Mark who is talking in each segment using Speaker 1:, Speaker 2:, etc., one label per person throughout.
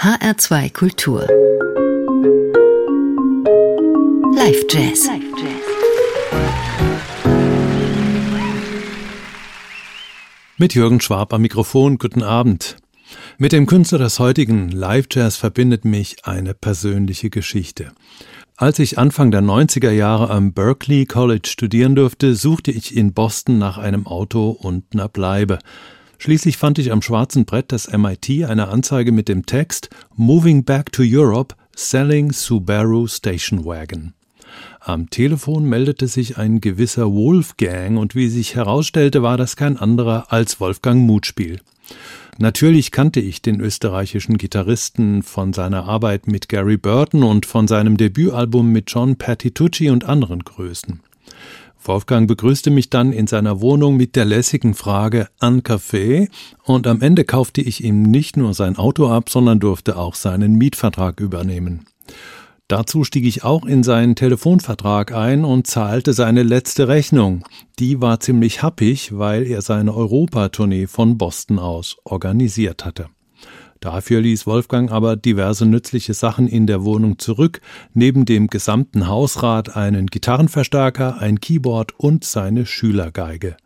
Speaker 1: HR2 Kultur. Live Jazz.
Speaker 2: Mit Jürgen Schwab am Mikrofon, guten Abend. Mit dem Künstler des heutigen Live Jazz verbindet mich eine persönliche Geschichte. Als ich Anfang der 90er Jahre am Berkeley College studieren durfte, suchte ich in Boston nach einem Auto und einer Bleibe. Schließlich fand ich am schwarzen Brett des MIT eine Anzeige mit dem Text Moving Back to Europe, Selling Subaru Station Wagon. Am Telefon meldete sich ein gewisser Wolfgang und wie sich herausstellte, war das kein anderer als Wolfgang Mutspiel. Natürlich kannte ich den österreichischen Gitarristen von seiner Arbeit mit Gary Burton und von seinem Debütalbum mit John Patitucci und anderen Größen. Wolfgang begrüßte mich dann in seiner Wohnung mit der lässigen Frage an Kaffee und am Ende kaufte ich ihm nicht nur sein Auto ab, sondern durfte auch seinen Mietvertrag übernehmen. Dazu stieg ich auch in seinen Telefonvertrag ein und zahlte seine letzte Rechnung. Die war ziemlich happig, weil er seine Europatournee von Boston aus organisiert hatte. Dafür ließ Wolfgang aber diverse nützliche Sachen in der Wohnung zurück, neben dem gesamten Hausrat einen Gitarrenverstärker, ein Keyboard und seine Schülergeige.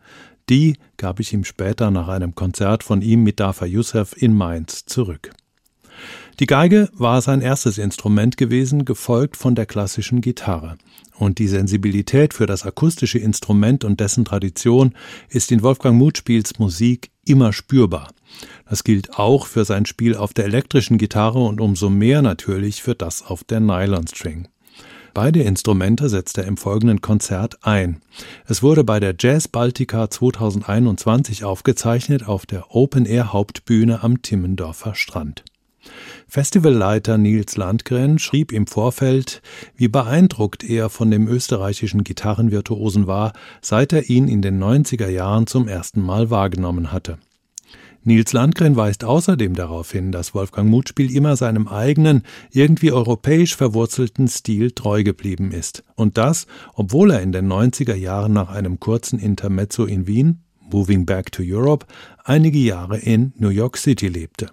Speaker 2: Die gab ich ihm später nach einem Konzert von ihm mit Dafa Youssef in Mainz zurück. Die Geige war sein erstes Instrument gewesen, gefolgt von der klassischen Gitarre. Und die Sensibilität für das akustische Instrument und dessen Tradition ist in Wolfgang Mutspiels Musik immer spürbar. Das gilt auch für sein Spiel auf der elektrischen Gitarre und umso mehr natürlich für das auf der Nylonstring. Beide Instrumente setzt er im folgenden Konzert ein. Es wurde bei der Jazz Baltica 2021 aufgezeichnet auf der Open Air Hauptbühne am Timmendorfer Strand. Festivalleiter Nils Landgren schrieb im Vorfeld, wie beeindruckt er von dem österreichischen Gitarrenvirtuosen war, seit er ihn in den 90er Jahren zum ersten Mal wahrgenommen hatte. Nils Landgren weist außerdem darauf hin, dass Wolfgang Mutspiel immer seinem eigenen, irgendwie europäisch verwurzelten Stil treu geblieben ist. Und das, obwohl er in den 90er Jahren nach einem kurzen Intermezzo in Wien, Moving Back to Europe, einige Jahre in New York City lebte.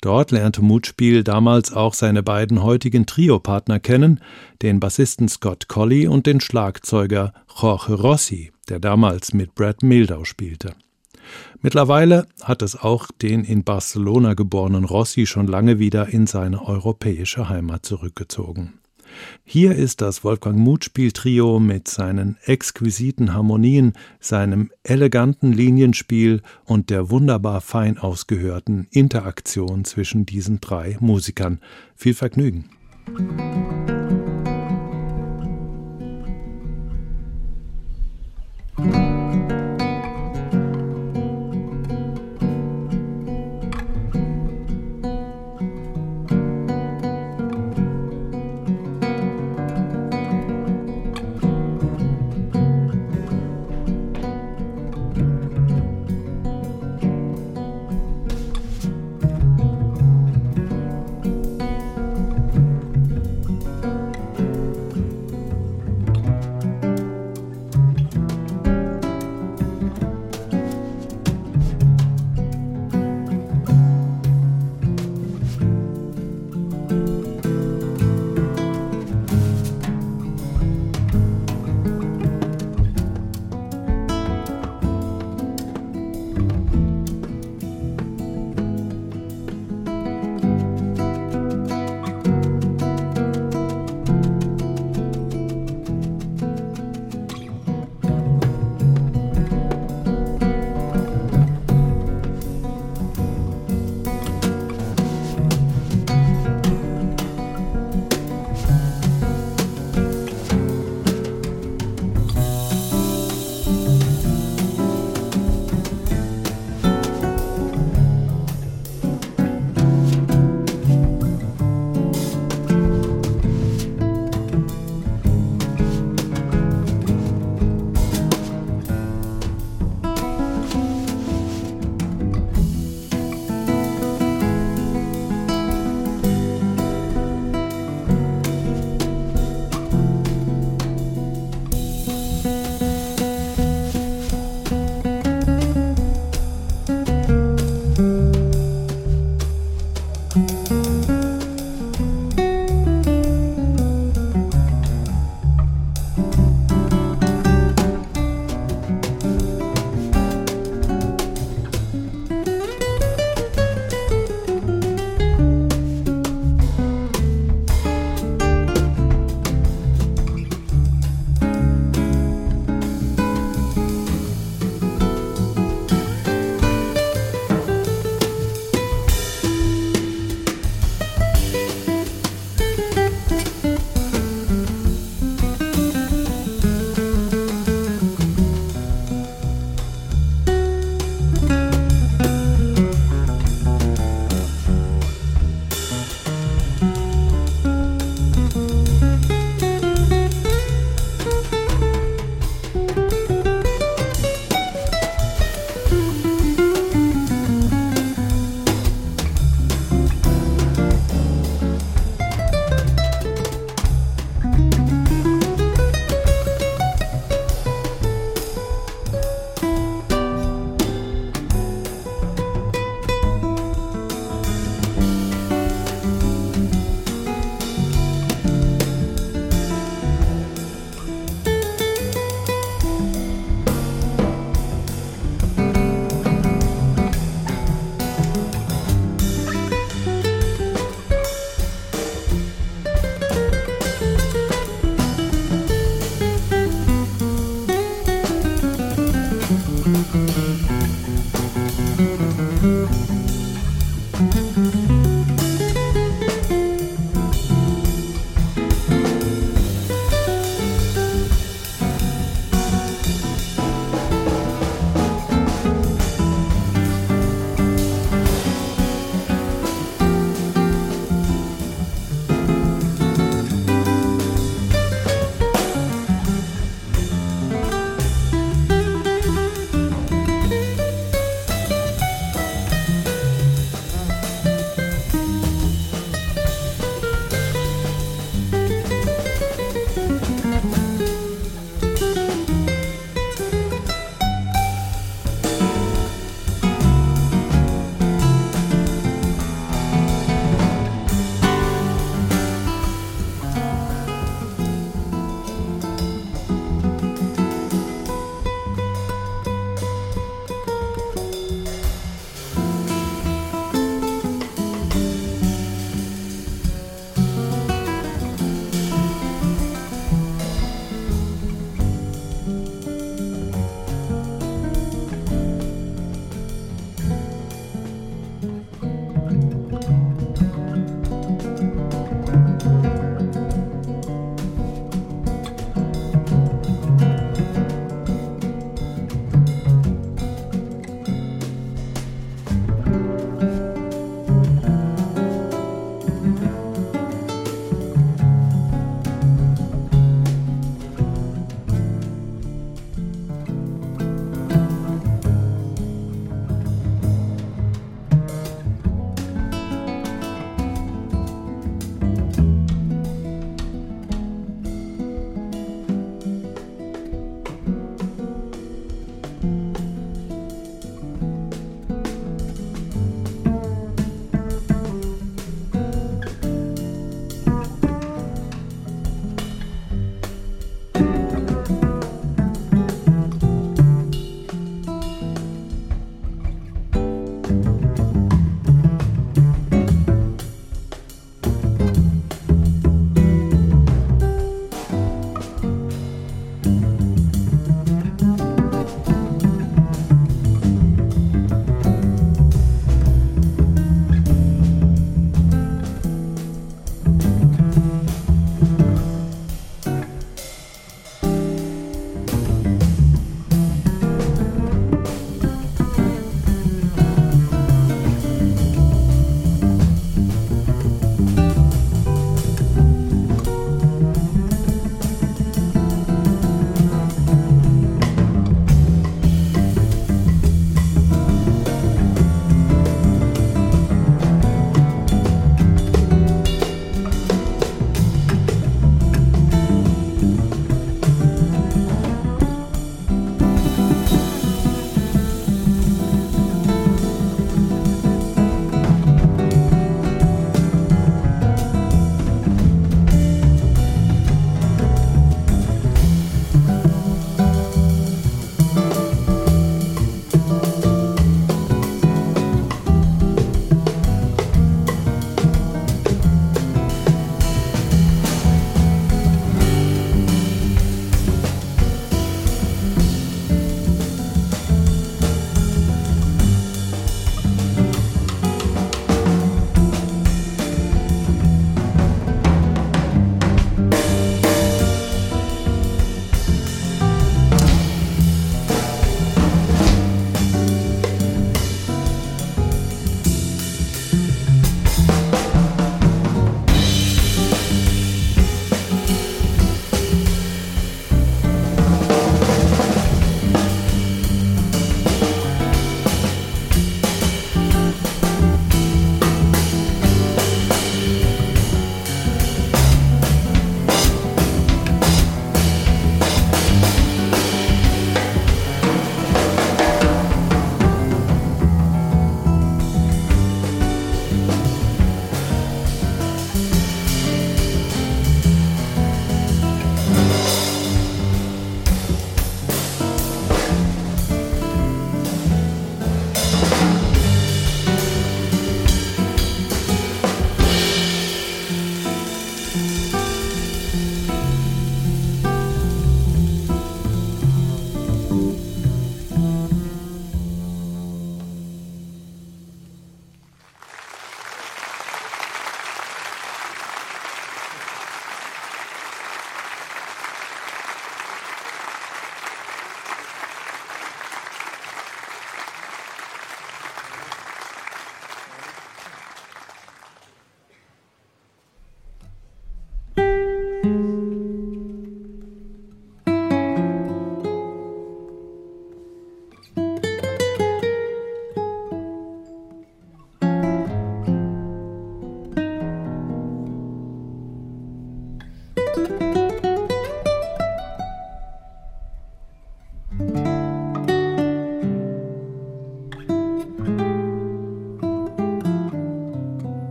Speaker 2: Dort lernte Mutspiel damals auch seine beiden heutigen Trio-Partner kennen, den Bassisten Scott Colley und den Schlagzeuger Jorge Rossi, der damals mit Brad Mildau spielte. Mittlerweile hat es auch den in Barcelona geborenen Rossi schon lange wieder in seine europäische Heimat zurückgezogen. Hier ist das Wolfgang Mutspiel Trio mit seinen exquisiten Harmonien, seinem eleganten Linienspiel und der wunderbar fein ausgehörten Interaktion zwischen diesen drei Musikern. Viel Vergnügen.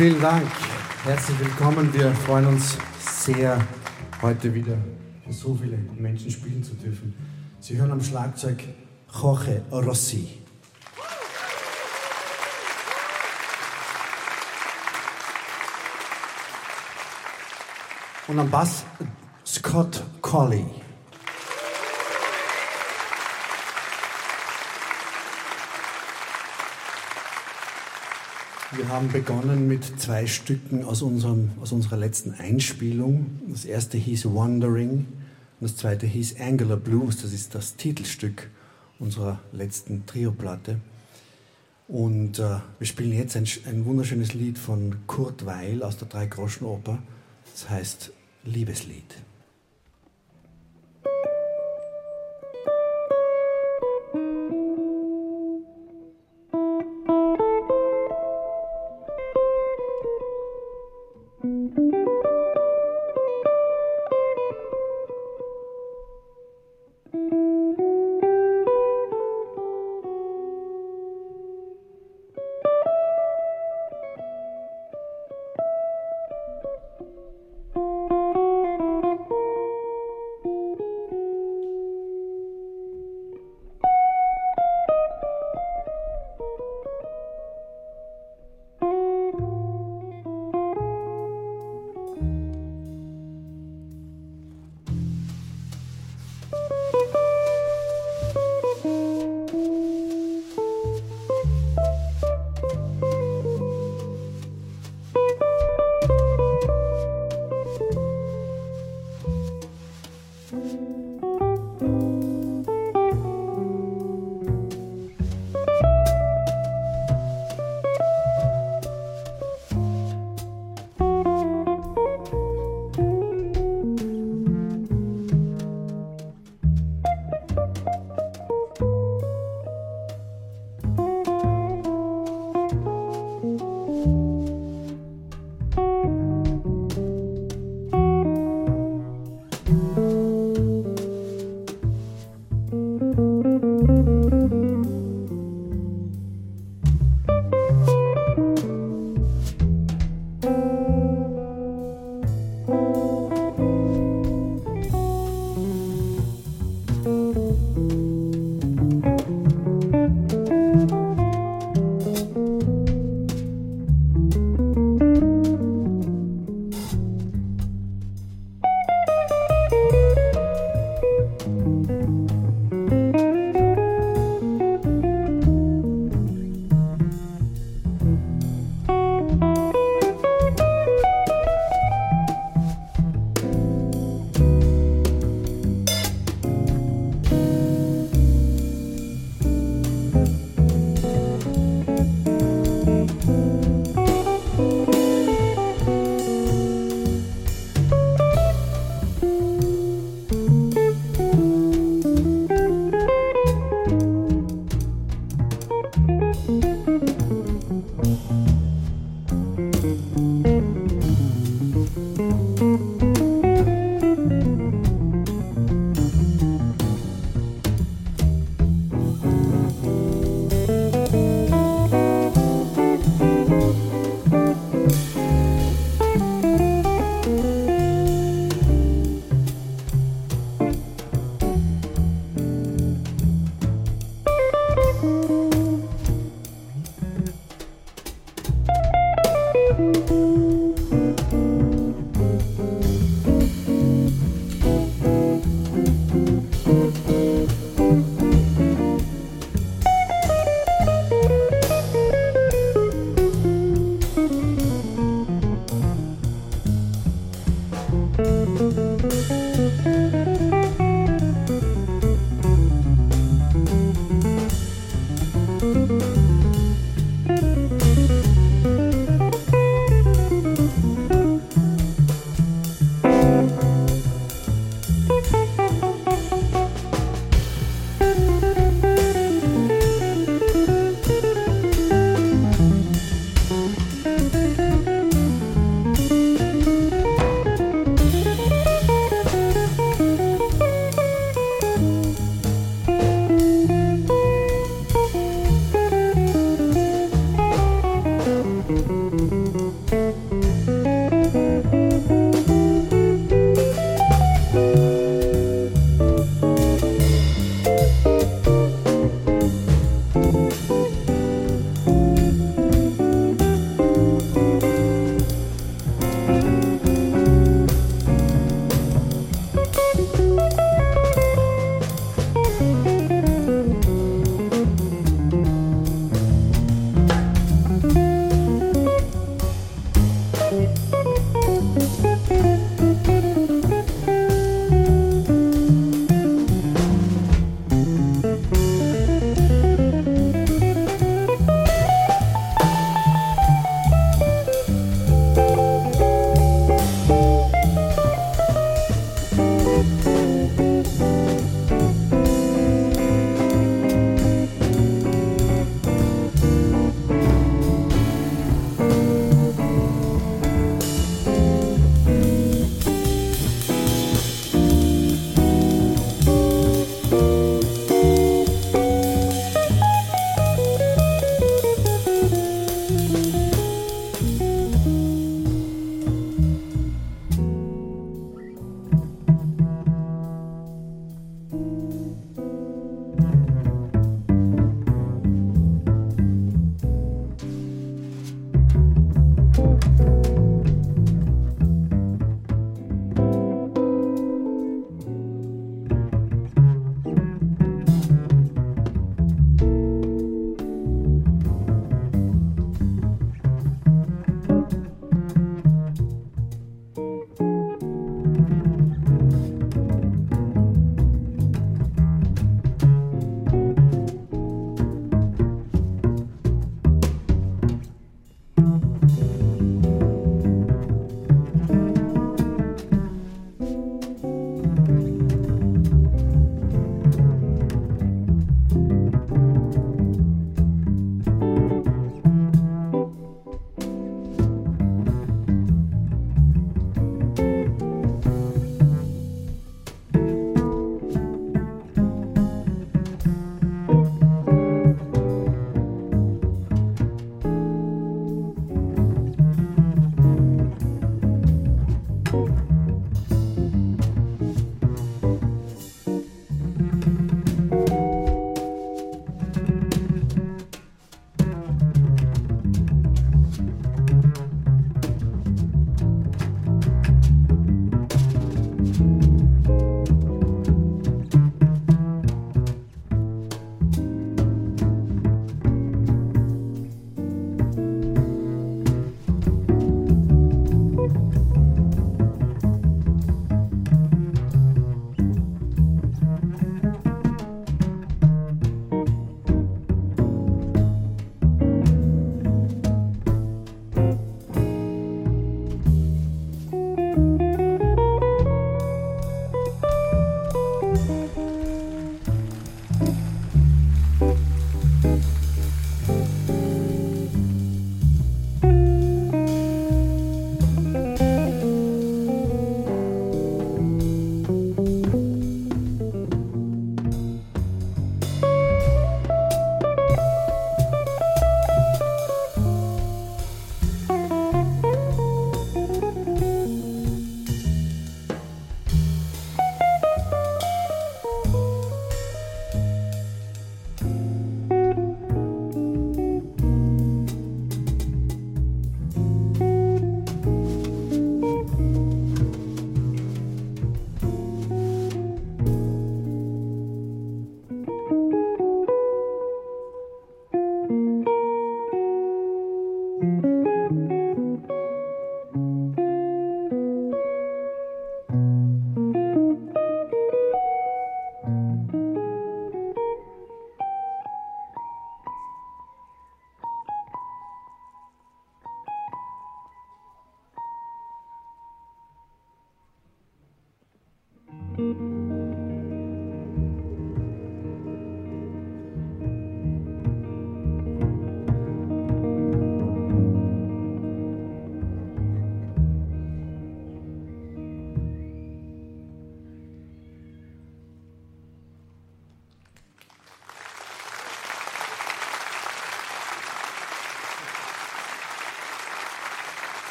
Speaker 3: Vielen Dank. Herzlich willkommen. Wir freuen uns sehr, heute wieder für so viele Menschen spielen zu dürfen. Sie hören am Schlagzeug Jorge Rossi. Und am Bass Scott Colley. Wir haben begonnen mit zwei Stücken aus, unserem, aus unserer letzten Einspielung. Das erste hieß Wandering und das zweite hieß Angular Blues. Das ist das Titelstück unserer letzten Trio-Platte. Und äh, wir spielen jetzt ein, ein wunderschönes Lied von Kurt Weil aus der Dreigroschenoper. Das heißt Liebeslied.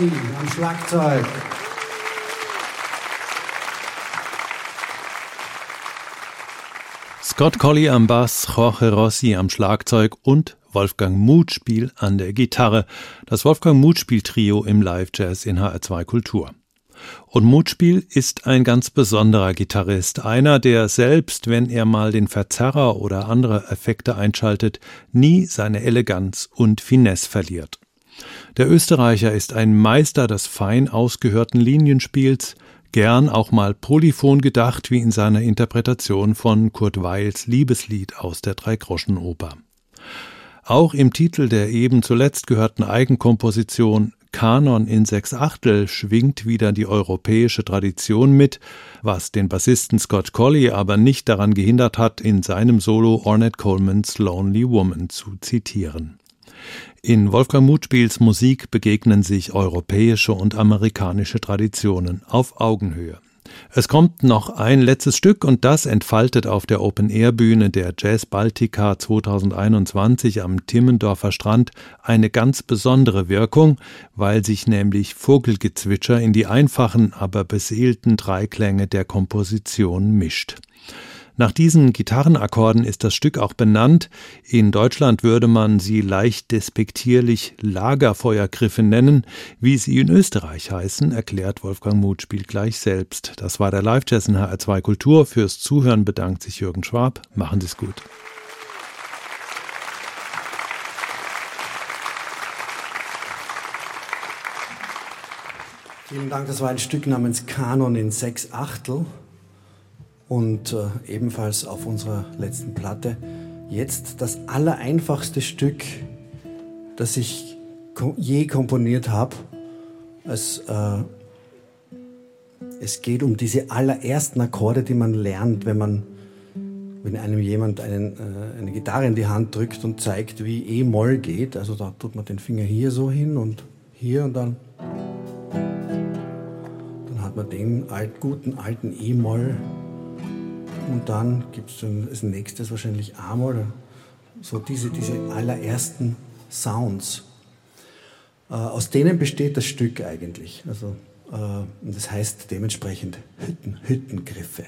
Speaker 3: Rossi am Schlagzeug.
Speaker 2: Scott Colley am Bass, Jorge Rossi am Schlagzeug und Wolfgang Mutspiel an der Gitarre. Das Wolfgang Mutspiel Trio im Live Jazz in HR2 Kultur. Und Mutspiel ist ein ganz besonderer Gitarrist, einer, der selbst, wenn er mal den Verzerrer oder andere Effekte einschaltet, nie seine Eleganz und Finesse verliert. Der Österreicher ist ein Meister des fein ausgehörten Linienspiels, gern auch mal polyphon gedacht, wie in seiner Interpretation von Kurt Weils Liebeslied aus der Dreigroschenoper. Auch im Titel der eben zuletzt gehörten Eigenkomposition Kanon in sechs Achtel schwingt wieder die europäische Tradition mit, was den Bassisten Scott Colley aber nicht daran gehindert hat, in seinem Solo Ornette Colemans Lonely Woman zu zitieren. In Wolfgang Mutspiels Musik begegnen sich europäische und amerikanische Traditionen auf Augenhöhe. Es kommt noch ein letztes Stück und das entfaltet auf der Open-Air-Bühne der Jazz Baltica 2021 am Timmendorfer Strand eine ganz besondere Wirkung, weil sich nämlich Vogelgezwitscher in die einfachen, aber beseelten Dreiklänge der Komposition mischt. Nach diesen Gitarrenakkorden ist das Stück auch benannt. In Deutschland würde man sie leicht despektierlich Lagerfeuergriffe nennen. Wie sie in Österreich heißen, erklärt Wolfgang Mutspiel gleich selbst. Das war der Live-Jazz in HR2 Kultur. Fürs Zuhören bedankt sich Jürgen Schwab. Machen Sie es gut.
Speaker 3: Vielen Dank, das war ein Stück namens Kanon in sechs Achtel und äh, ebenfalls auf unserer letzten Platte. Jetzt das allereinfachste Stück, das ich ko je komponiert habe. Es, äh, es geht um diese allerersten Akkorde, die man lernt, wenn man wenn einem jemand einen, äh, eine Gitarre in die Hand drückt und zeigt, wie E-Moll geht. Also da tut man den Finger hier so hin und hier und dann, dann hat man den alt, guten alten E-Moll und dann gibt es als nächstes wahrscheinlich A-Moll, so diese, diese allerersten Sounds. Äh, aus denen besteht das Stück eigentlich. Also, äh, das heißt dementsprechend Hütten, Hüttengriffe.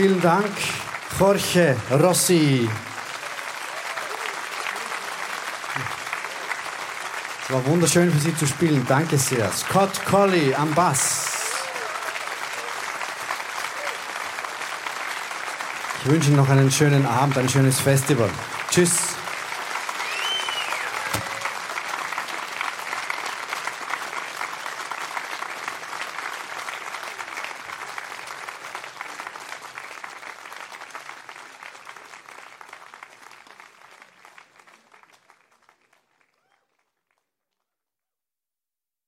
Speaker 3: Vielen Dank, Jorge Rossi. Es war wunderschön für Sie zu spielen. Danke sehr. Scott Colley am Bass. Ich wünsche Ihnen noch einen schönen Abend, ein schönes Festival. Tschüss.